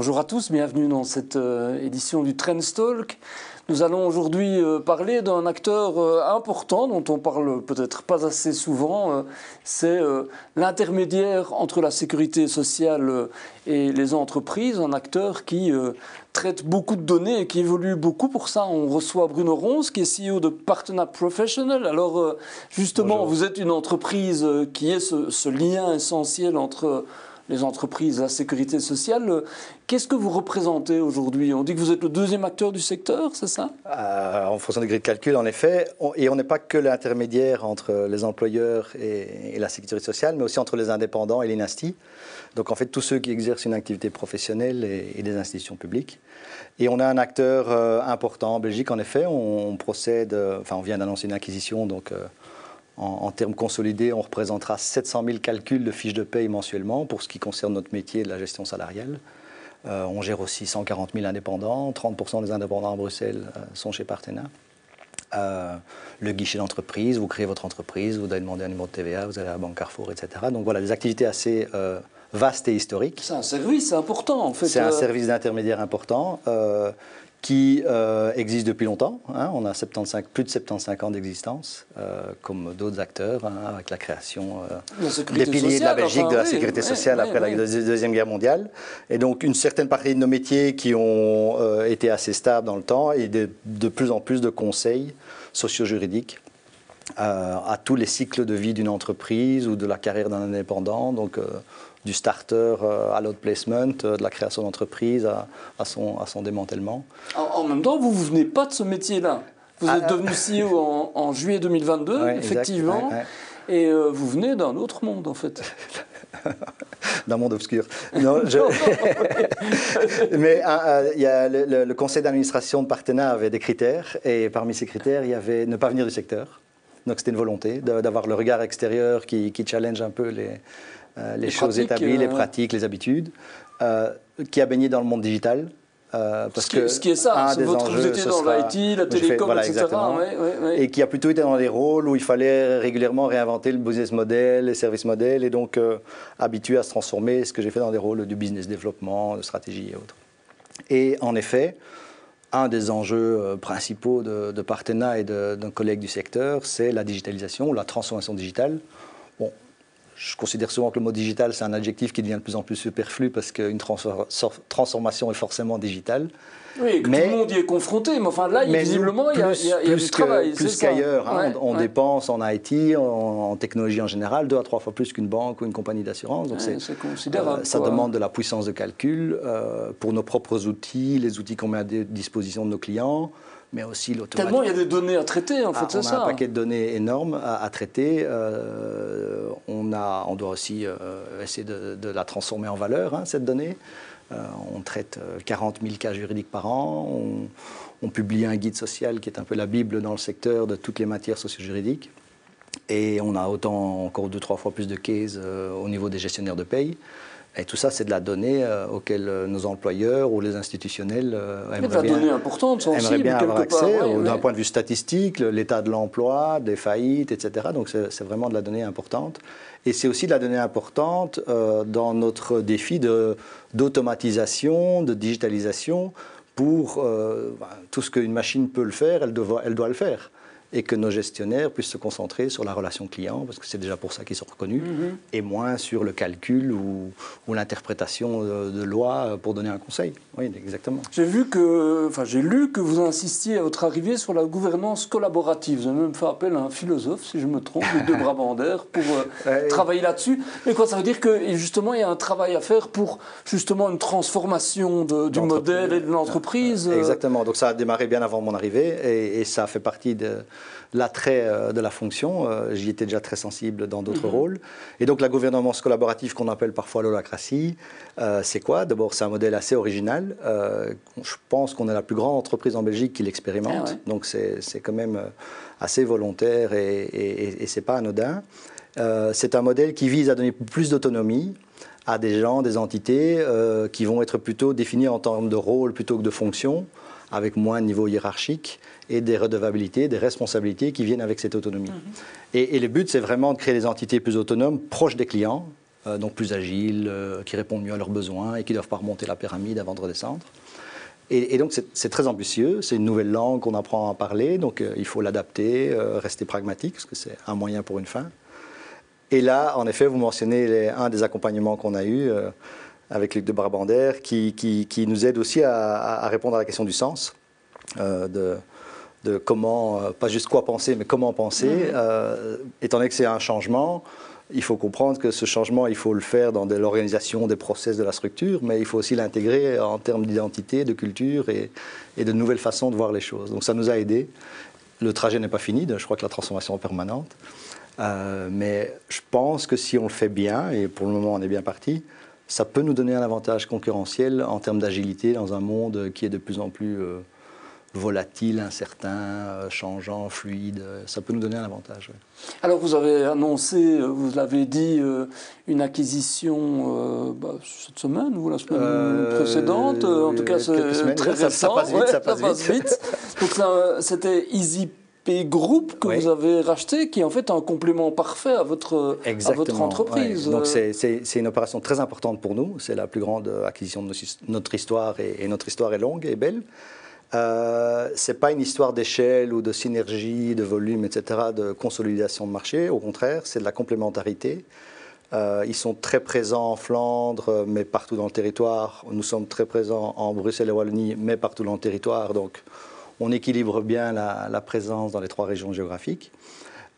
Bonjour à tous, bienvenue dans cette euh, édition du Trends Talk. Nous allons aujourd'hui euh, parler d'un acteur euh, important dont on parle peut-être pas assez souvent. C'est l'intermédiaire entre la sécurité sociale et les entreprises, un acteur qui traite beaucoup de données et qui évolue beaucoup. Pour ça, on reçoit Bruno Ronce, qui est CEO de Partner Professional. Alors, justement, vous êtes une entreprise qui est ce, ce lien essentiel entre les entreprises, la sécurité sociale. Qu'est-ce que vous représentez aujourd'hui? On dit que vous êtes le deuxième acteur du secteur, c'est ça? Euh, En fonction des grilles de calcul, en effet. et on n'est pas que l'intermédiaire entre les employeurs et, la sécurité sociale, mais aussi entre les indépendants et l'INASTI. Donc en fait, tous ceux qui exercent une activité professionnelle et, des institutions publiques. Et on a un acteur euh, important en Belgique, en effet. On, procède, euh, enfin on vient d'annoncer une acquisition, donc en, termes consolidés, on représentera 700 000 calculs de fiches de paye mensuellement pour ce qui concerne notre métier de la gestion salariale. Euh, on gère aussi 140 000 indépendants. 30% des indépendants à Bruxelles euh, sont chez Partena. Euh, le guichet d'entreprise, vous créez votre entreprise, vous devez demander un numéro de TVA, vous allez à la banque Carrefour, etc. Donc voilà, des activités assez vastes et historiques. C'est un service important en fait. C'est un service d'intermédiaire important qui euh, existe depuis longtemps. Hein. on a 75, plus de 75 ans d'existence, euh, comme d'autres acteurs, hein, avec la création euh, des piliers de la Belgique, de la sécurité sociale après la Deuxième Guerre mondiale. Et donc une certaine partie de nos métiers qui ont été assez stables dans le temps et de, de plus en plus de conseils socio-juridiques à tous les cycles de vie d'une entreprise ou de la carrière d'un indépendant. Donc du starter euh, à l'outplacement, euh, de la création d'entreprise à, son, à son démantèlement. En, même temps, vous ne venez pas de ce métier-là. Vous êtes ah, devenu CEO en, juillet 2022, effectivement, et euh, vous venez d'un autre monde, en fait. d'un monde obscur. Non, Mais y a le, conseil d'administration de Partena avait des critères, et parmi ces critères, il y avait ne pas venir du secteur. Donc c'était une volonté d'avoir le regard extérieur qui, qui challenge un peu les, euh, les, choses établies, les euh, pratiques, les habitudes, euh, qui a baigné dans le monde digital. parce ce, qui, que ce qui est ça, votre, vous étiez dans l'IT, la télécom, etc. Et qui a plutôt été dans des rôles où il fallait régulièrement réinventer le business model, les services modèles, et donc habitué à se transformer, ce que j'ai fait dans des rôles du business développement, de stratégie et autres. Et en effet, un des enjeux principaux de, de Partena et d'un collègue du secteur, c'est la digitalisation la transformation digitale. Je considère souvent que le mot digital, c'est un adjectif qui devient de plus en plus superflu parce qu'une transformation est forcément digitale. Oui, que mais, tout le monde y est confronté, mais enfin là, visiblement, il y a, y a, du travail. Plus qu'ailleurs, hein, on, dépense en IT, en, technologie en général, deux à trois fois plus qu'une banque ou une compagnie d'assurance. Donc c'est considérable. Euh, ça demande de la puissance de calcul euh, pour nos propres outils, les outils qu'on met à disposition de nos clients mais aussi l'automatisation. Tellement il y a des données à traiter, en fait, ah, c'est ça. On a un paquet de données énormes à, traiter. Euh, on, a, on doit aussi euh, essayer de, la transformer en valeur, hein, cette donnée. Euh, on traite 40 000 cas juridiques par an. On, on, publie un guide social qui est un peu la Bible dans le secteur de toutes les matières socio-juridiques. Et on a autant, encore deux, trois fois plus de cases au niveau des gestionnaires de paye. Et tout ça, c'est de la donnée euh, auquel euh, nos employeurs ou les institutionnels euh, aimeraient, bien, donnée importante, aimeraient bien avoir accès d'un point de vue statistique, l'état de l'emploi, des faillites, etc. Donc c'est vraiment de la donnée importante. Et c'est aussi de la donnée importante dans notre défi d'automatisation, de, digitalisation. Pour ben, tout ce qu'une machine peut le faire, elle elle doit le faire et que nos gestionnaires puissent se concentrer sur la relation client, parce que c'est déjà pour ça qu'ils sont reconnus, mhm. et moins sur le calcul ou, ou l'interprétation de, de, loi pour donner un conseil. Oui, exactement. J'ai vu que, enfin, j'ai lu que vous insistiez à votre arrivée sur la gouvernance collaborative. Vous avez même fait appel à un philosophe, si je me trompe, de Brabander, pour euh, travailler là-dessus. Mais quoi, ça veut dire que justement, il y a un travail à faire pour justement une transformation de, du modèle et de l'entreprise. Euh exactement. Donc ça a démarré bien avant mon arrivée, et, et ça fait partie de l'attrait euh, de la fonction. Euh, j'y étais déjà très sensible dans d'autres mhm. rôles. Et donc la gouvernance collaborative qu'on appelle parfois l'holacratie, euh, c'est quoi? D'abord, c'est un modèle assez original. je pense qu'on est la plus grande entreprise en Belgique qui l'expérimente. Ah donc c'est quand même assez volontaire et, et, et c'est pas anodin. c'est un modèle qui vise à donner plus d'autonomie à des gens, des entités qui vont être plutôt définis en termes de rôle plutôt que de fonction, avec moins de niveau hiérarchique et des redevabilités, des responsabilités qui viennent avec cette autonomie. Mhm. et, le but, c'est vraiment de créer des entités plus autonomes, proches des clients, donc plus agiles, qui répondent mieux à leurs besoins et qui ne doivent pas remonter la pyramide avant de redescendre. Et, donc c'est très ambitieux, c'est une nouvelle langue qu'on apprend à parler, donc il faut l'adapter, rester pragmatique, parce que c'est un moyen pour une fin. Et là, en effet, vous mentionnez un des accompagnements qu'on a eu avec Luc de Barbander, qui, qui, nous aide aussi à, répondre à la question du sens, de, de comment, euh, pas juste quoi penser, mais comment penser. Mhm. Euh, étant donné que c'est un changement, il faut comprendre que ce changement, il faut le faire dans l'organisation des process de la structure, mais il faut aussi l'intégrer en termes d'identité, de culture et, de nouvelles façons de voir les choses. Donc ça nous a aidés. Le trajet n'est pas fini, je crois que la transformation est permanente. Euh, mais je pense que si on le fait bien, et pour le moment on est bien parti, ça peut nous donner un avantage concurrentiel en termes d'agilité dans un monde qui est de plus en plus volatile, incertain, euh, changeant, fluide. Ça peut nous donner un avantage. Alors vous avez annoncé, euh, vous l'avez dit, euh, une acquisition bah, cette semaine ou la semaine précédente. en tout cas, c'est très récent. Ça, passe vite, ça passe vite. Donc c'était Easy Group que vous avez racheté, qui est en fait un complément parfait à votre, à votre entreprise. Donc c'est une opération très importante pour nous. C'est la plus grande acquisition de notre histoire et notre histoire est longue et belle. Euh, ce n'est pas une histoire d'échelle ou de synergie, de volume, etc., de consolidation de marché. Au contraire, c'est de la complémentarité. Euh, ils sont très présents en Flandre, mais partout dans le territoire. Nous sommes très présents en Bruxelles et Wallonie, mais partout dans le territoire. Donc, on équilibre bien la, présence dans les trois régions géographiques.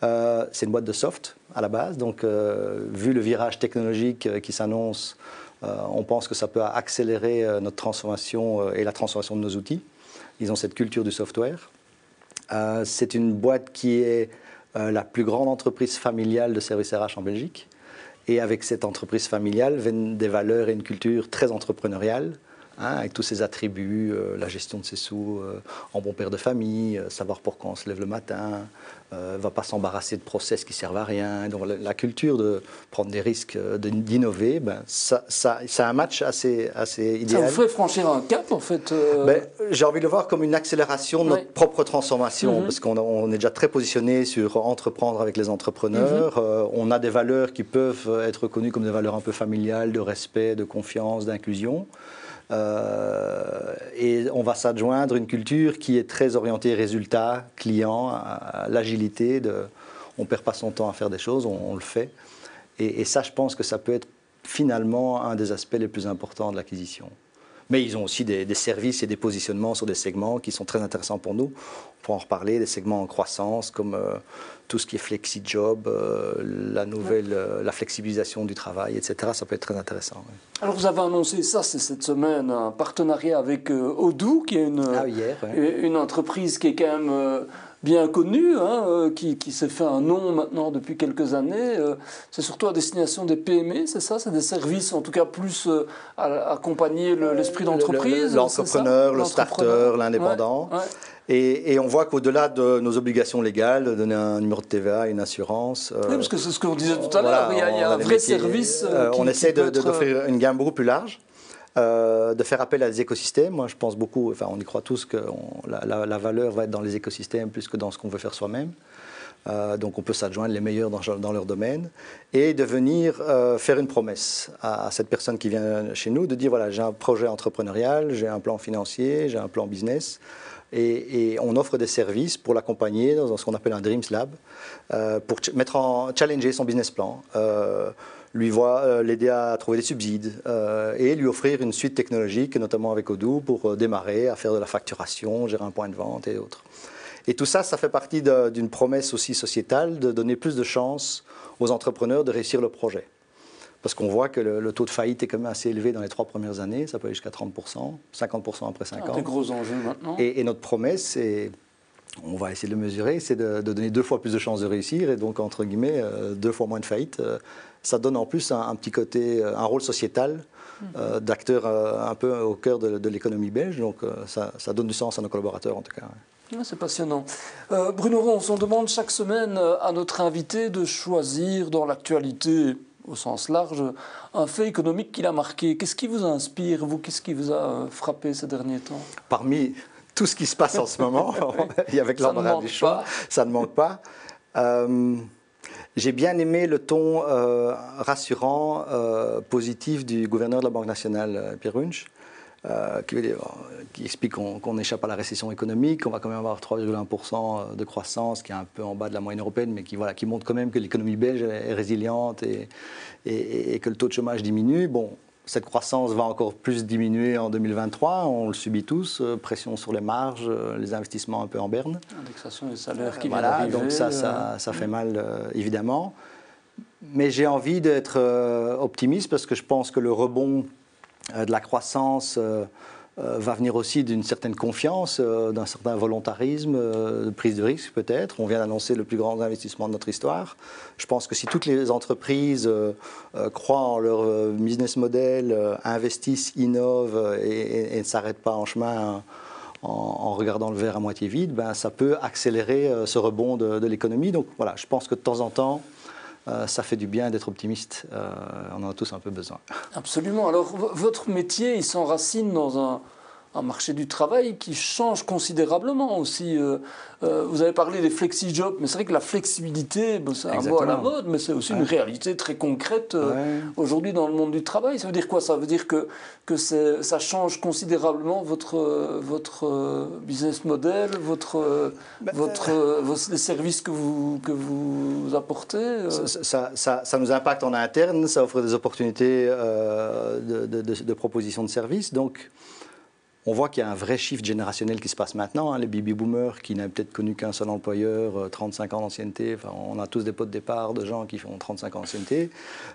Euh, c'est une boîte de soft à la base. Donc, vu le virage technologique qui s'annonce, on pense que ça peut accélérer notre transformation et la transformation de nos outils. Ils ont cette culture du software. Euh, c'est une boîte qui est euh, la plus grande entreprise familiale de services RH en Belgique. Et avec cette entreprise familiale viennent des valeurs et une culture très entrepreneuriale. Hein, avec tous ses attributs, euh, la gestion de ses sous euh, en bon père de famille, euh, savoir pourquoi on se lève le matin, ne va pas s'embarrasser de process qui servent à rien. Donc la, culture de prendre des risques, d'innover, ben, ça, ça, c'est un match assez, assez idéal. Ça vous fait franchir un cap en fait ben, J'ai envie de le voir comme une accélération de notre propre transformation, mhm. parce qu'on on est déjà très positionné sur entreprendre avec les entrepreneurs. Mhm. on a des valeurs qui peuvent être reconnues comme des valeurs un peu familiales, de respect, de confiance, d'inclusion. Euh, et on va s'adjoindre une culture qui est très orientée résultat, client, à, l'agilité. on ne perd pas son temps à faire des choses, on, le fait. Et, ça, je pense que ça peut être finalement un des aspects les plus importants de l'acquisition. Mais ils ont aussi des, services et des positionnements sur des segments qui sont très intéressants pour nous. On pourra en reparler, des segments en croissance comme euh, tout ce qui est flexi-job, euh, la nouvelle, euh, la flexibilisation du travail, etc. Ça peut être très intéressant. Alors vous avez annoncé ça, c'est cette semaine, un partenariat avec Odoo, qui est une, ah, une entreprise qui est quand même bien connue, hein, qui, qui s'est fait un nom maintenant depuis quelques années. c'est surtout à destination des PME, c'est ça C'est des services, en tout cas, plus à accompagner l'esprit d'entreprise L'entrepreneur, le, starter, l'indépendant. Et, on voit qu'au-delà de nos obligations légales, de donner un numéro de TVA, une assurance. Euh, oui, parce que c'est ce qu'on disait tout à l'heure, il, y a, un vrai service. Euh, on essaie d'offrir une gamme beaucoup plus large. Euh, de faire appel à des écosystèmes. Moi, je pense beaucoup, enfin, on y croit tous que la, valeur va être dans les écosystèmes plus que dans ce qu'on veut faire soi-même. donc, on peut s'adjoindre les meilleurs dans, leur domaine et de venir faire une promesse à, cette personne qui vient chez nous, de dire voilà, j'ai un projet entrepreneurial, j'ai un plan financier, j'ai un plan business. Et, on offre des services pour l'accompagner dans ce qu'on appelle un Dreams Lab, euh, pour mettre en challenger son business plan, euh, lui voir, euh, l'aider à trouver des subsides et lui offrir une suite technologique, notamment avec Odoo, pour démarrer à faire de la facturation, gérer un point de vente et autres. Et tout ça, ça fait partie d'une promesse aussi sociétale de donner plus de chances aux entrepreneurs de réussir le projet parce qu'on voit que le, taux de faillite est quand même assez élevé dans les trois premières années, ça peut aller jusqu'à 30%, 50% après 5 ans. Des gros enjeux maintenant. Et, notre promesse, et on va essayer de le mesurer, c'est de, donner deux fois plus de chances de réussir, et donc, entre guillemets, euh, deux fois moins de faillite. Euh, ça donne en plus un, petit côté, euh, un rôle sociétal mhm. d'acteur un peu au cœur de, l'économie belge, donc ça, donne du sens à nos collaborateurs en tout cas. C'est passionnant. Bruno Rons, on demande chaque semaine à notre invité de choisir dans l'actualité au sens large, un fait économique qui l'a marqué. Qu'est-ce qui vous inspire, vous Qu'est-ce qui vous a frappé ces derniers temps? Parmi tout ce qui se passe en ce moment, avec l'embarras du choix, ça ne manque pas. Euh, J'ai bien aimé le ton euh, rassurant, euh, positif du gouverneur de la Banque nationale, Pierre Runch, qui, qui, explique qu'on échappe à la récession économique, qu'on va quand même avoir 3,1% de croissance, qui est un peu en bas de la moyenne européenne, mais qui, voilà, qui montre quand même que l'économie belge est résiliente et, et, et, que le taux de chômage diminue. Bon, cette croissance va encore plus diminuer en 2023, on le subit tous, euh, pression sur les marges, euh, les investissements un peu en berne. Indexation des salaires qui Voilà, donc ça, ça, ça, fait mal euh, évidemment. Mais j'ai envie d'être optimiste parce que je pense que le rebond de la croissance euh, va venir aussi d'une certaine confiance, euh, d'un certain volontarisme, euh, de prise de risque peut-être. On vient d'annoncer le plus grand investissement de notre histoire. Je pense que si toutes les entreprises croient en leur business model, investissent, innovent et, ne s'arrêtent pas en chemin en, regardant le verre à moitié vide, ben, ça peut accélérer ce rebond de l'économie. Donc voilà, je pense que de temps en temps, euh, ça fait du bien d'être optimiste. Euh, on en a tous un peu besoin. Absolument. Alors, votre métier, il s'enracine dans un, un marché du travail qui change considérablement aussi. Euh, euh, vous avez parlé des flexi-jobs, mais c'est vrai que la flexibilité, c'est un mot à la mode, mais c'est aussi une réalité très concrète euh, aujourd'hui dans le monde du travail. Ça veut dire quoi? Ça veut dire que, que ça change considérablement votre, votre business model, votre, bah, votre, les services que vous, que vous apportez ça, ça, ça, nous impacte en interne, ça offre des opportunités de, de, de, de propositions de services. Donc, on voit qu'il y a un vrai shift générationnel qui se passe maintenant. Hein. Les baby boomers qui n'avaient peut-être connu qu'un seul employeur, 35 euh, ans d'ancienneté, enfin, on a tous des pots de départ de gens qui font 35 ans d'ancienneté.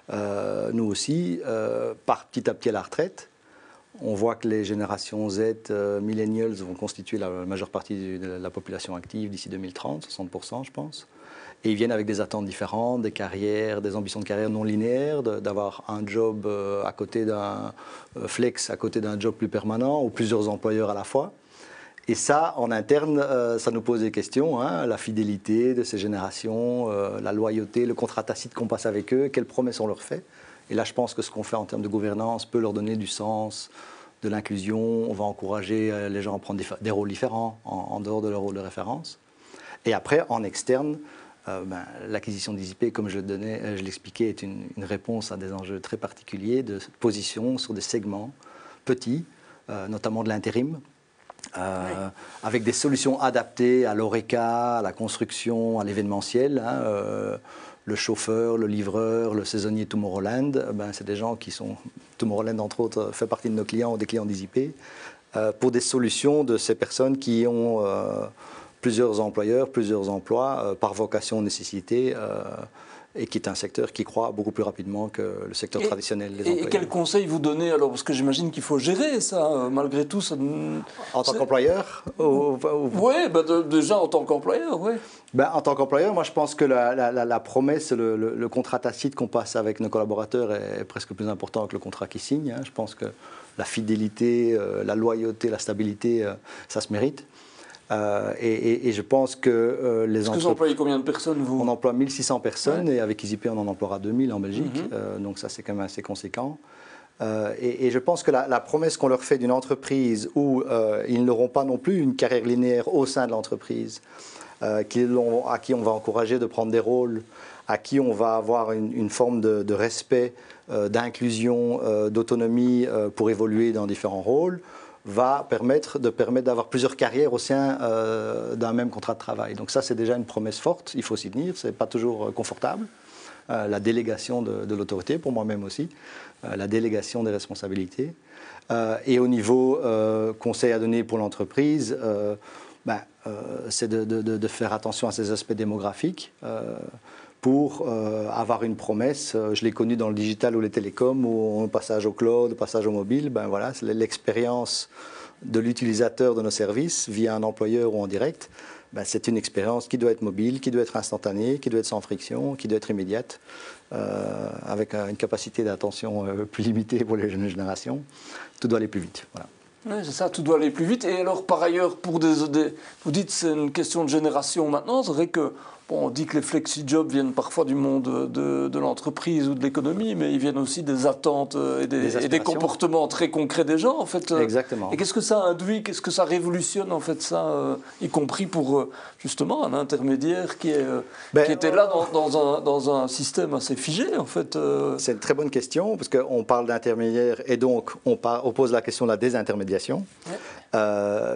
Euh, nous aussi, euh, par petit à petit à la retraite. On voit que les générations Z, millennials, vont constituer la majeure partie de la population active d'ici 2030, 60% je pense. Et ils viennent avec des attentes différentes, des carrières, des ambitions de carrière non linéaires, d'avoir un job euh, à côté d'un euh, flex, à côté d'un job plus permanent, ou plusieurs employeurs à la fois. Et ça, en interne, euh, ça nous pose des questions. Hein, la fidélité de ces générations, la loyauté, le contrat tacite qu'on passe avec eux, quelles promesses on leur fait. Et là, je pense que ce qu'on fait en termes de gouvernance peut leur donner du sens, de l'inclusion. On va encourager les gens à prendre des, rôles différents en, en, dehors de leur rôle de référence. Et après, en externe, euh, ben, l'acquisition des IP, comme je, euh, je l'expliquais, est une, réponse à des enjeux très particuliers de position sur des segments petits, euh, notamment de l'intérim, avec des solutions adaptées à l'ORECA, à la construction, à l'événementiel. Hein, le chauffeur, le livreur, le saisonnier Tomorrowland, ben, c'est des gens qui sont, Tomorrowland entre autres, fait partie de nos clients, des clients des IP, pour des solutions de ces personnes qui ont plusieurs employeurs, plusieurs emplois, euh, par vocation, nécessité, euh, et qui est un secteur qui croît beaucoup plus rapidement que le secteur traditionnel des employeurs. Et quels conseils vous donnez alors Parce que j'imagine qu'il faut gérer ça, euh, malgré tout. Ça... En tant qu'employeur Oui, bah, déjà en tant qu'employeur, oui. Ben, en tant qu'employeur, moi je pense que la, la, promesse, le, le, contrat tacite qu'on passe avec nos collaborateurs est, presque plus important que le contrat qu'ils signent. Hein. Je pense que la fidélité, la loyauté, la stabilité, ça se mérite. Euh, et, je pense que euh, les entreprises. vous employez combien de personnes vous On emploie 1600 personnes et avec EasyPay on en emploiera 2000 en Belgique. Mhm. Euh, donc ça c'est quand même assez conséquent. Et, je pense que la, promesse qu'on leur fait d'une entreprise où ils n'auront pas non plus une carrière linéaire au sein de l'entreprise, à qui on va encourager de prendre des rôles, à qui on va avoir une, forme de, de respect, d'inclusion, d'autonomie pour évoluer dans différents rôles va permettre de permettre d'avoir plusieurs carrières au sein euh, d'un même contrat de travail. Donc ça, c'est déjà une promesse forte. Il faut s'y tenir. C'est pas toujours euh, confortable. Euh, la délégation de, l'autorité, pour moi-même aussi, la délégation des responsabilités. et au niveau conseil à donner pour l'entreprise, ben, c'est de, de, faire attention à ces aspects démographiques pour euh, avoir une promesse. Euh, je l'ai connu dans le digital ou les télécoms, où on passage au cloud, passage au mobile, ben voilà, l'expérience de l'utilisateur de nos services via un employeur ou en direct. Ben c'est une expérience qui doit être mobile, qui doit être instantanée, qui doit être sans friction, qui doit être immédiate, euh, avec une capacité d'attention plus limitée pour les jeunes générations. Tout doit aller plus vite. Voilà. Oui, c'est ça, tout doit aller plus vite. Et alors, par ailleurs, pour des, vous dites c'est une question de génération maintenant, c'est vrai que Bon, on dit que les flexi-jobs viennent parfois du monde de, l'entreprise ou de l'économie, mais ils viennent aussi des attentes euh, et des, comportements très concrets des gens, en fait. Euh. Exactement. Et qu'est-ce que ça induit, qu'est-ce que ça révolutionne, en fait, ça, euh, y compris pour, justement, un intermédiaire qui, est, ben, qui était là dans, un, dans, un, système assez figé, en fait C'est une très bonne question, parce qu'on parle d'intermédiaire et donc on, on, pose la question de la désintermédiation.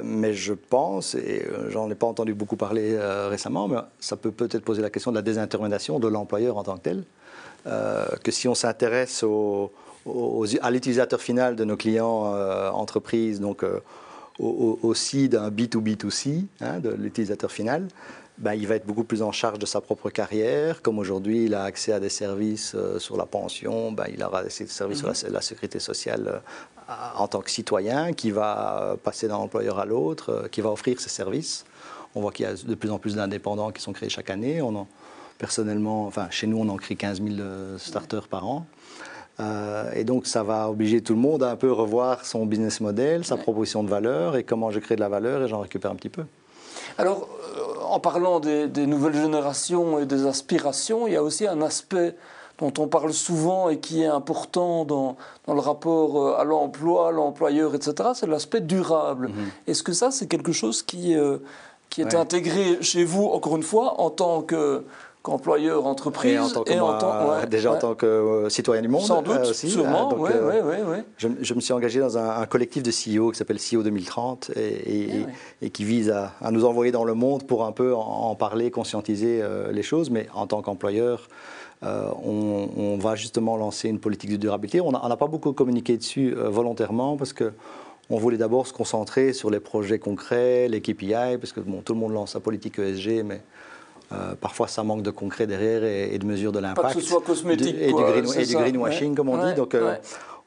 Mais je pense, et j'en ai pas entendu beaucoup parler récemment, mais ça peut peut-être poser la question de la désintermédiation de l'employeur en tant que tel. Euh, que si on s'intéresse à l'utilisateur final de nos clients euh, entreprises, donc euh, aussi d'un B2B2C, hein, de l'utilisateur final, ben, il va être beaucoup plus en charge de sa propre carrière. Comme aujourd'hui, il a accès à des services sur la pension, ben, il aura des services sur la, la, sécurité sociale en tant que citoyen, qui va passer d'un employeur à l'autre, qui va offrir ses services. On voit qu'il y a de plus en plus d'indépendants qui sont créés chaque année. On personnellement, enfin, chez nous, on en crée 15 000 euh, starters par an. Euh, et donc, ça va obliger tout le monde à un peu revoir son business model, sa proposition de valeur et comment je crée de la valeur et j'en récupère un petit peu. Alors, euh, en parlant des, nouvelles générations et des aspirations, il y a aussi un aspect dont on parle souvent et qui est important dans, le rapport à l'emploi, l'employeur, etc., c'est l'aspect durable. Mm-hmm. Est-ce que ça, c'est quelque chose qui, qui est intégré chez vous, encore une fois, en tant que qu'employeur entreprise et en tant que déjà en tant que euh, citoyen du monde sans doute euh, aussi, sûrement euh, je, je, me suis engagé dans un, collectif de CEO qui s'appelle CEO 2030 et, et, qui vise à, à, nous envoyer dans le monde pour un peu en, parler conscientiser les choses. Mais en tant qu'employeur on, on, va justement lancer une politique de durabilité. On n'a pas beaucoup communiqué dessus volontairement parce que on voulait d'abord se concentrer sur les projets concrets, les KPI, parce que bon, tout le monde lance sa politique ESG, mais euh, parfois ça manque de concret derrière et, de mesures de l'impact. Pas que ce soit cosmétique. et, du, greenwashing, comme on dit. Donc, euh,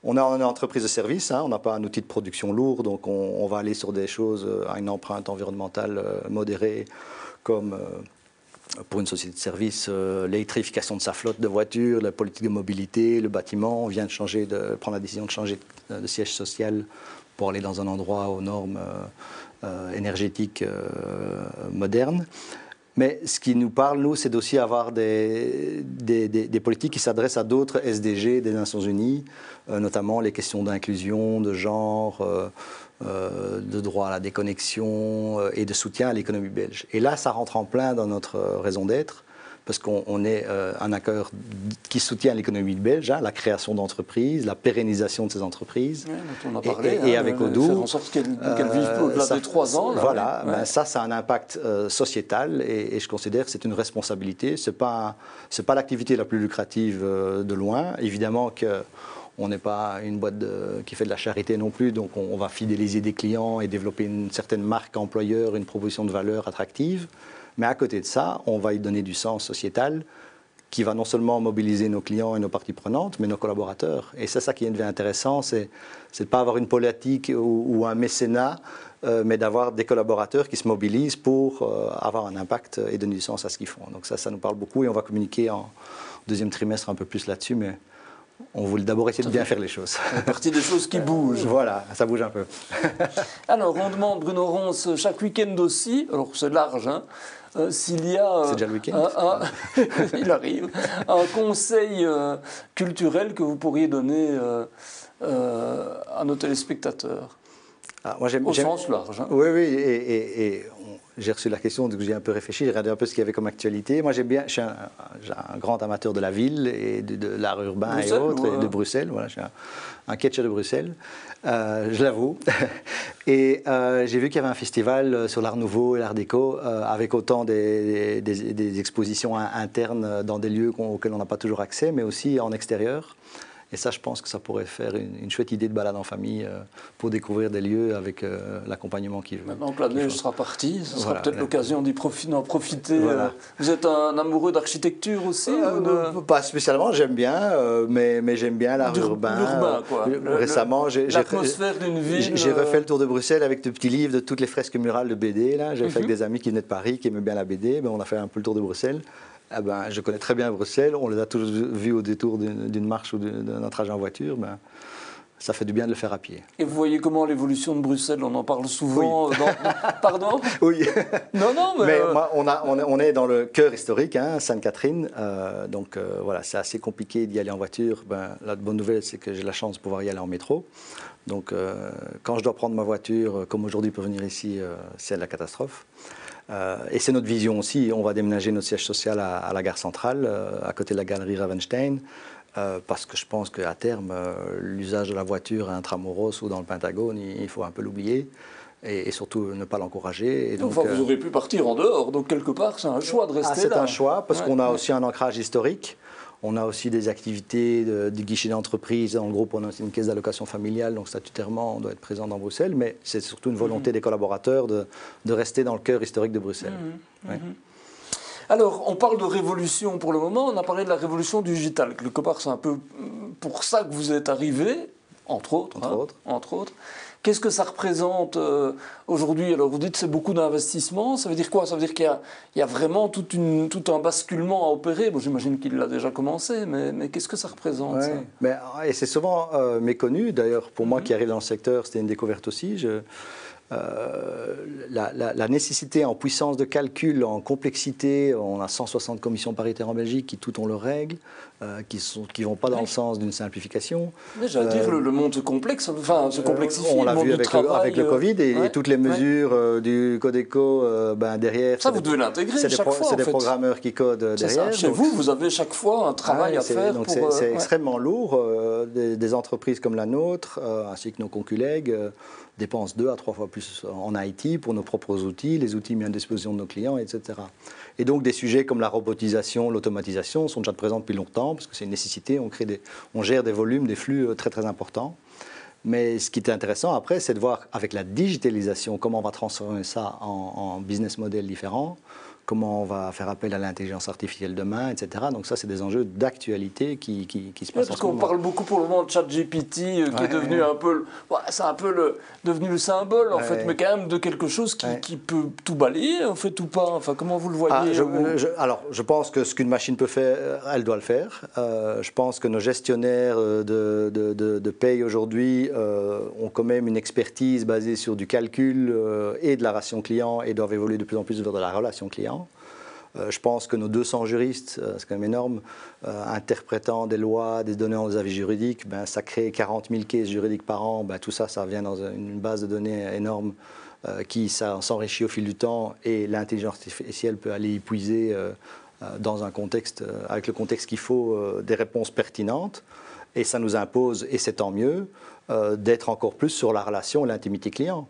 on a une entreprise de service, hein, on n'a pas un outil de production lourd, donc on, va aller sur des choses euh, à une empreinte environnementale modérée, comme pour une société de service, l'électrification de sa flotte de voitures, la politique de mobilité, le bâtiment. On vient de, changer de prendre la décision de changer de siège social pour aller dans un endroit aux normes euh, euh, énergétiques modernes. Mais ce qui nous parle, nous, c'est d'aussi avoir des, des, politiques qui s'adressent à d'autres SDG des Nations Unies, notamment les questions d'inclusion, de genre, de droit à la déconnexion et de soutien à l'économie belge. Et là, ça rentre en plein dans notre raison d'être parce qu'on est euh, un acteur qui soutient l'économie belge, hein, la création d'entreprises, la pérennisation de ces entreprises. on a parlé, et, hein, avec Odoo. Faire en sorte qu'elles vivent euh, au-delà des trois ans. voilà, ben, ça, ça a un impact euh, sociétal et, je considère que c'est une responsabilité. Ce n'est pas, pas l'activité la plus lucrative de loin. Évidemment que. On n'est pas une boîte qui fait de la charité non plus, donc on, on, va fidéliser des clients et développer une certaine marque employeur, une proposition de valeur attractive. Mais à côté de ça, on va y donner du sens sociétal qui va non seulement mobiliser nos clients et nos parties prenantes, mais nos collaborateurs. Et c'est ça qui devient intéressant, c'est de ne pas avoir une politique ou, un mécénat, euh, mais d'avoir des collaborateurs qui se mobilisent pour euh, avoir un impact et donner du sens à ce qu'ils font. Donc ça, ça nous parle beaucoup et on va communiquer en deuxième trimestre un peu plus là-dessus, mais on voulait d'abord essayer de bien faire les choses. C'est partie des choses qui bougent. Voilà, ça bouge un peu. alors, on demande, Bruno Ronce, chaque week-end aussi, alors c'est large, hein, euh, s'il y a. Euh, C'est déjà le week-end Il arrive. Un conseil euh, culturel que vous pourriez donner à nos téléspectateurs ah, moi, Au sens large. Hein. Oui, oui, et, j'ai reçu la question, donc j'ai un peu réfléchi, j'ai regardé un peu ce qu'il y avait comme actualité. Moi, j'aime bien, je suis un, grand amateur de la ville et de, l'art urbain et autres, et de Bruxelles. Voilà, je suis un, un catcher de Bruxelles. Euh, je l'avoue. Et euh, j'ai vu qu'il y avait un festival euh, sur l'art nouveau et l'art déco, avec autant des, des, expositions internes dans des lieux auxquels on n'a pas toujours accès, mais aussi en extérieur. Et ça, je pense que ça pourrait faire une, chouette idée de balade en famille euh, pour découvrir des lieux avec euh, l'accompagnement qui veut. Maintenant que la neige sera partie, ce sera peut-être l'occasion d'en profiter. Euh. Vous êtes un amoureux d'architecture aussi Pas spécialement, j'aime bien, mais, mais j'aime bien l'art urbain. Urbain, quoi. Récemment, j'ai l'atmosphère d'une ville. J'ai refait le tour de Bruxelles avec de petits livres de toutes les fresques murales de BD. J'ai fait avec mhm. des amis qui venaient de Paris, qui aimaient bien la BD. Ben, on a fait un peu le tour de Bruxelles. Ah ben, je connais très bien Bruxelles, on les a tous vus au détour d'une marche ou d'un trajet en voiture. Ben, ça fait du bien de le faire à pied. Et vous voyez comment l'évolution de Bruxelles On en parle souvent. Dans... Pardon? Oui. Non, non, mais. mais moi, on, a, on, est dans le cœur historique, hein, Sainte-Catherine. donc voilà, c'est assez compliqué d'y aller en voiture. Ben, la bonne nouvelle, c'est que j'ai la chance de pouvoir y aller en métro. Donc quand je dois prendre ma voiture, comme aujourd'hui pour venir ici, c'est la catastrophe. Euh, et c'est notre vision aussi. On va déménager notre siège social à, la gare centrale, euh, à côté de la galerie Ravenstein, euh, parce que je pense qu'à terme, l'usage de la voiture intramuros ou dans le Pentagone, il, faut un peu l'oublier. Et, surtout ne pas l'encourager. donc, vous aurez pu partir en dehors, donc quelque part c'est un choix de rester ah, C'est un choix parce qu'on a aussi un ancrage historique. On a aussi des activités de, guichet d'entreprise. Dans le groupe, on a aussi une caisse d'allocation familiale, donc statutairement, on doit être présent dans Bruxelles. Mais c'est surtout une volonté mhm. des collaborateurs de, rester dans le cœur historique de Bruxelles. Mhm. Mhm. Alors, on parle de révolution pour le moment. On a parlé de la révolution digitale. Quelque part, c'est un peu pour ça que vous êtes arrivé, entre autres. Entre, hein, autres. entre autres. Qu'est-ce que ça représente euh, aujourd'hui? Alors vous dites c'est beaucoup d'investissement, ça veut dire quoi? Ça veut dire qu'il y, a vraiment tout un basculement à opérer. Bon, J'imagine qu'il l'a déjà commencé, mais, qu'est-ce que ça représente Mais, Et c'est souvent euh, méconnu, d'ailleurs pour moi mhm. qui arrive dans le secteur, c'était une découverte aussi. Je, euh, la, nécessité en puissance de calcul, en complexité, on a 160 commissions paritaires en Belgique qui toutes ont leurs règles, euh, qui ne qui vont pas dans le sens d'une simplification. Mais j'allais dire, le, monde se complexe, enfin se complexifie. on l'a vu avec, le, avec le, Covid et, toutes les mesures du Codeco ben, derrière. Ça, vous devez l'intégrer chaque des fois. C'est des programmeurs qui codent derrière. Chez vous, vous avez chaque fois un travail à faire. Donc c'est extrêmement lourd. Des, des, entreprises comme la nôtre, ainsi que nos conculègues, dépensent deux à trois fois plus en IT pour nos propres outils, les outils mis à disposition de nos clients, etc. Et donc des sujets comme la robotisation, l'automatisation sont déjà présents depuis longtemps parce que c'est une nécessité. On, crée des, on gère des volumes, des flux euh, très très importants. Mais ce qui est intéressant après, c'est de voir avec la digitalisation comment on va transformer ça en, en business model différent comment on va faire appel à l'intelligence artificielle demain, etc. Donc ça, c'est des enjeux d'actualité qui, qui, se passent. parce qu'on parle beaucoup pour le moment de ChatGPT, euh, qui est devenu un peu, c'est un peu le, devenu le symbole en fait, mais quand même de quelque chose qui, qui, peut tout balayer en fait ou pas. Enfin, comment vous le voyez ah, je, Alors, je pense que ce qu'une machine peut faire, elle doit le faire. Euh, je pense que nos gestionnaires euh, de, de, de, paye aujourd'hui ont quand même une expertise basée sur du calcul et de la ration client et doivent évoluer de plus en plus vers de la relation client. Euh, je pense que nos 200 juristes, euh, c'est quand même énorme, euh, interprétant des lois, des données en avis juridiques, ben, ça crée 40 000 cases juridiques par an. Ben, tout ça, ça vient dans une base de données énorme qui s'enrichit au fil du temps et l'intelligence artificielle peut aller épuiser dans un contexte, avec le contexte qu'il faut, des réponses pertinentes. Et ça nous impose, et c'est tant mieux, d'être encore plus sur la relation et l'intimité client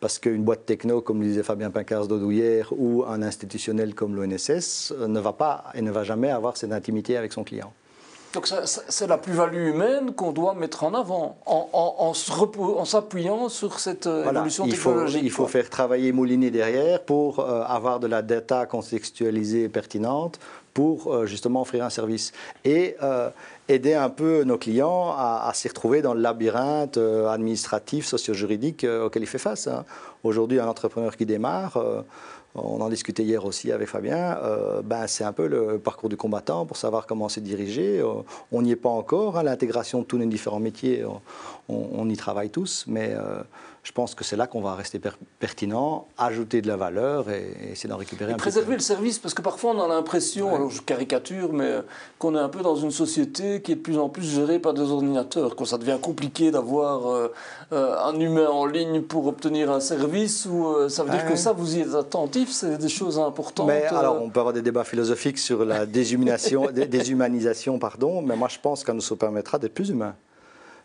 parce qu'une boîte techno, comme le disait Fabien Pincars d'Odouillère, ou un institutionnel comme l'ONSS euh, ne va pas et ne va jamais avoir cette intimité avec son client. Donc c'est la plus-value humaine qu'on doit mettre en avant, en, en, s'appuyant sur cette euh, évolution il technologique. Faut, il faut faire travailler Moulinet derrière pour euh, avoir de la data contextualisée et pertinente pour justement offrir un service. Et aider un peu nos clients à, s'y retrouver dans le labyrinthe euh, administratif, socio-juridique euh, auquel il fait face. Hein. Aujourd'hui, un entrepreneur qui démarre, euh, on en discutait hier aussi avec Fabien, ben, c'est un peu le parcours du combattant pour savoir comment se diriger. on n'y est pas encore, hein, l'intégration de tous les différents métiers, on, y travaille tous, mais je pense que c'est là qu'on va rester pertinent, ajouter de la valeur et, essayer d'en récupérer un peu. Préserver le service, parce que parfois on a l'impression, alors je caricature, mais qu'on est un peu dans une société qui est de plus en plus gérée par des ordinateurs, quand ça devient compliqué d'avoir euh, euh, un humain en ligne pour obtenir un service, ou euh, ça veut dire que ça, vous y êtes attentif, c'est des choses importantes. Mais alors, on peut avoir des débats philosophiques sur la déshumanisation, déshumanisation pardon, mais moi je pense que ça nous permettra d'être plus humains.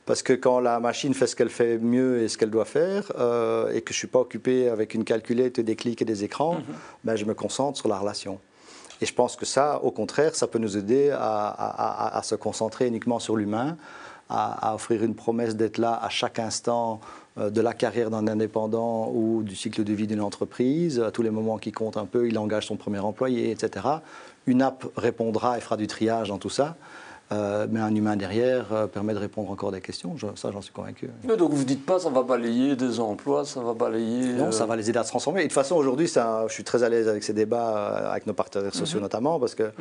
Parce que quand la machine fait ce qu'elle fait mieux et ce qu'elle doit faire, euh, et que je ne suis pas occupé avec une calculette, des clics et des écrans, mhm. ben, je me concentre sur la relation. Et je pense que ça, au contraire, ça peut nous aider à, se concentrer uniquement sur l'humain, à, offrir une promesse d'être là à chaque instant euh, de la carrière d'un indépendant ou du cycle de vie d'une entreprise. À tous les moments qui comptent un peu, il engage son premier employé, etc. Une app répondra et fera du triage dans tout ça. Euh, mais un humain derrière euh, permet de répondre encore des questions. ça, j'en suis convaincu. Mais donc vous ne dites pas ça va balayer des emplois, ça va balayer. Non, ça va les aider à se transformer. Et de toute façon, aujourd'hui, je suis très à l'aise avec ces débats, avec nos partenaires sociaux mhm. notamment, parce qu'il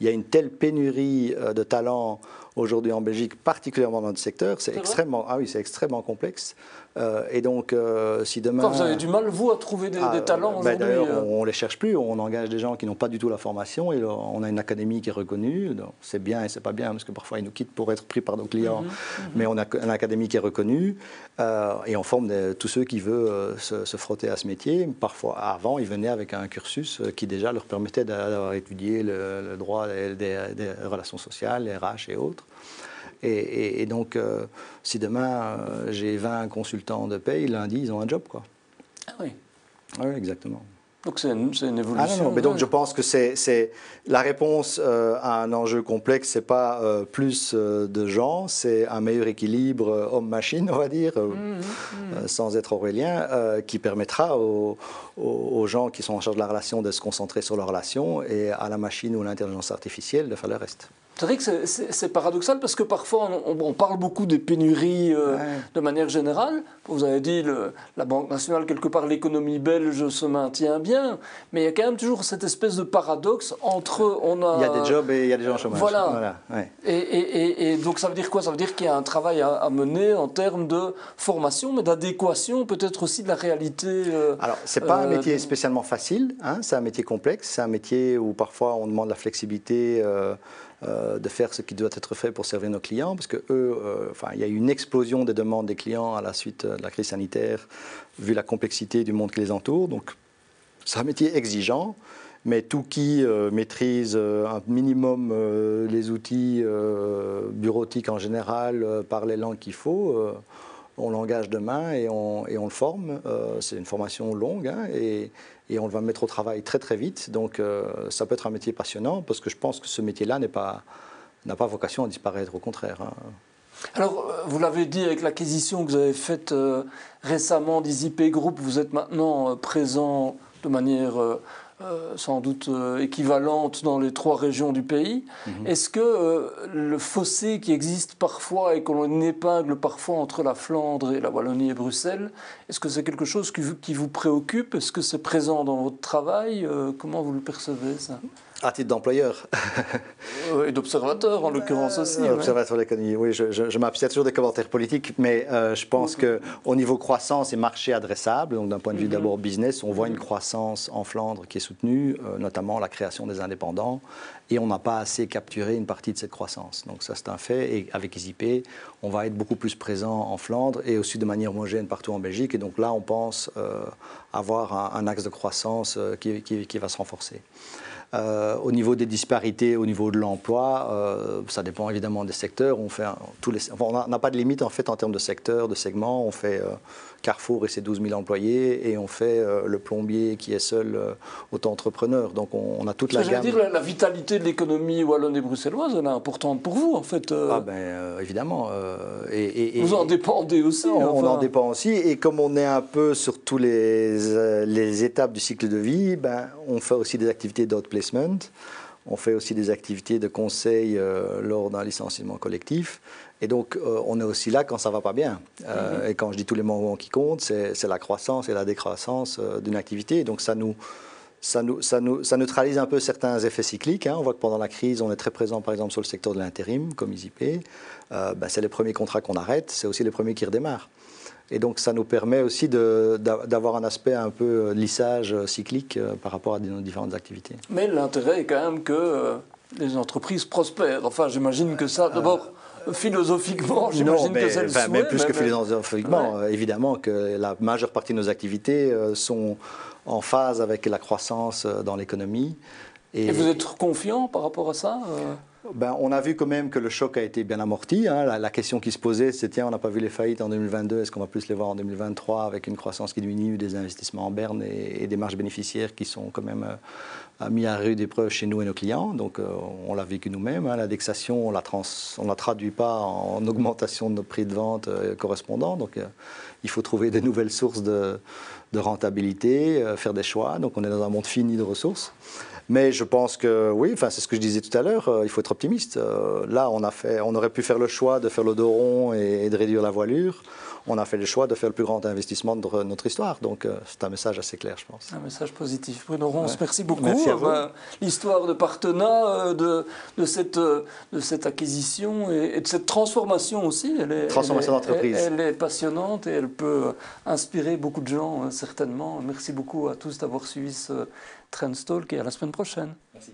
il y a une telle pénurie de talents aujourd'hui en Belgique, particulièrement dans notre secteur. C'est extrêmement, ah oui, c'est extrêmement complexe. Euh, et donc, euh, si demain. vous avez du mal, vous, à trouver des, ah, talents ben, D'ailleurs, euh on ne les cherche plus. On engage des gens qui n'ont pas du tout la formation. Et on a une académie qui est reconnue. C'est bien et c'est pas bien, parce que parfois, ils nous quittent pour être pris par nos clients. Mhm, mhm. Mais on a une académie qui est reconnue. et on forme tous ceux qui veulent se, frotter à ce métier. Parfois, avant, ils venaient avec un cursus qui déjà leur permettait d'avoir étudié le, droit des, des, relations sociales, les RH et autres. Et, donc, euh, si demain euh, j'ai 20 consultants de paye, lundi, ils ont un job. Quoi. Ah oui. Ah oui, exactement. Donc c'est une, une, évolution. Ah non, non, mais donc je pense que c'est la réponse euh, à un enjeu complexe, c'est pas plus de gens, c'est un meilleur équilibre homme-machine, on va dire, mmh, mmh. sans être aurélien, qui permettra aux, aux, gens qui sont en charge de la relation de se concentrer sur leur relation et à la machine ou l'intelligence artificielle de faire le reste. C'est vrai que c'est paradoxal parce que parfois on, parle beaucoup des pénuries euh, de manière générale. Vous avez dit le, la Banque nationale, quelque part l'économie belge se maintient bien, mais il y a quand même toujours cette espèce de paradoxe entre on a. Il y a des jobs et il y a des gens au chômage. Voilà. et, et, donc ça veut dire quoi? Ça veut dire qu'il y a un travail à, mener en termes de formation, mais d'adéquation peut-être aussi de la réalité. Euh, Alors c'est pas un euh, métier spécialement facile, hein, c'est un métier complexe, c'est un métier où parfois on demande la flexibilité. Euh, de faire ce qui doit être fait pour servir nos clients, parce que eux, euh, enfin, y a eu une explosion des demandes des clients à la suite de la crise sanitaire, vu la complexité du monde qui les entoure. Donc, c'est un métier exigeant, mais tout qui euh, maîtrise un minimum les outils bureautiques en général, par les langues qu'il faut, on l'engage demain et on, le forme. c'est une formation longue hein, et, et on va mettre au travail très très vite. Donc euh, ça peut être un métier passionnant parce que je pense que ce métier-là n'a pas, vocation à disparaître, au contraire. Hein. Alors, euh, vous l'avez dit avec l'acquisition que vous avez faite euh, récemment d'IZIP Group, vous êtes maintenant présent de manière euh, sans doute euh, équivalente dans les trois régions du pays. Mhm. Est-ce que euh, le fossé qui existe parfois et qu'on épingle parfois entre la Flandre et la Wallonie et Bruxelles, est-ce que c'est quelque chose qui, qui vous préoccupe? Est-ce que c'est présent dans votre travail? Comment vous le percevez ça? À titre d'employeur. et d'observateur, en l'occurrence aussi. Observateur de l'économie, oui. Je, je, m'abstiens toujours des commentaires politiques, mais euh, je pense qu'au niveau croissance et marché adressable, donc d'un point de vue mhm. d'abord business, on voit une croissance en Flandre qui est soutenue, euh, notamment la création des indépendants, et on n'a pas assez capturé une partie de cette croissance. Donc ça, c'est un fait. Et avec IZIP, on va être beaucoup plus présent en Flandre et aussi de manière homogène partout en Belgique. Et donc là, on pense euh, avoir un, axe de croissance qui, qui va se renforcer. Euh, au niveau des disparités, au niveau de l'emploi, euh, ça dépend évidemment des secteurs. On n'a pas de limite en fait en termes de secteur, de segment. On fait euh, Carrefour et ses 12 000 employés, et on fait euh, le plombier qui est seul euh, auto-entrepreneur. Donc on, a toute la gamme. dire, la, vitalité de l'économie wallonne et bruxelloise, elle est importante pour vous, en fait. Euh. Ah ben évidemment. Et, vous en dépendez aussi. On, en dépend aussi, et comme on est un peu sur tous les, les étapes du cycle de vie, ben, on fait aussi des activités d'outplacement. On fait aussi des activités de conseil lors d'un licenciement collectif. Et donc, euh, on est aussi là quand ça va pas bien. Euh, mhm. Et quand je dis tous les moments qui comptent, c'est la croissance et la décroissance euh, d'une activité. donc, ça nous, ça, nous, ça, nous, ça neutralise un peu certains effets cycliques. Hein. On voit que pendant la crise, on est très présent, par exemple, sur le secteur de l'intérim, comme IZIP. Ben, c'est les premiers contrats qu'on arrête, c'est aussi les premiers qui redémarrent. Et donc, ça nous permet aussi d'avoir un aspect un peu lissage cyclique par rapport à nos différentes activités. Mais l'intérêt est quand même que les entreprises prospèrent. Enfin, j'imagine que ça, d'abord philosophiquement, j'imagine que c'est le souhait, mais plus que philosophiquement, euh, évidemment que la majeure partie de nos activités euh, sont en phase avec la croissance euh, dans l'économie. Et, vous êtes confiant par rapport à ça ben, on a vu quand même que le choc a été bien amorti. Hein. La, question qui se posait, c'est tiens, on n'a pas vu les faillites en 2022, est-ce qu'on va plus les voir en 2023 avec une croissance qui diminue, des investissements en berne et, des marges bénéficiaires qui sont quand même mis à rude épreuve chez nous et nos clients. Donc euh, on l'a vécu nous-mêmes. Hein. L'indexation, on ne la traduit pas en augmentation de nos prix de vente euh, correspondants. Donc euh, il faut trouver de nouvelles sources de, rentabilité, faire des choix. Donc on est dans un monde fini de ressources. Mais je pense que oui, enfin, c'est ce que je disais tout à l'heure, il faut être optimiste. là, on, a fait, on aurait pu faire le choix de faire le dos rond et de réduire la voilure on a fait le choix de faire le plus grand investissement de notre histoire. Donc euh, c'est un message assez clair, je pense. Un message positif. Bruno Ronce, merci beaucoup. Ben, l'histoire de Partena, euh, de, de, cette, euh, de cette acquisition et, de cette transformation aussi, elle est, transformation d'entreprise. Elle, est passionnante et elle peut inspirer beaucoup de gens, certainement. Merci beaucoup à tous d'avoir suivi ce Trendstalk et à la semaine prochaine. Merci.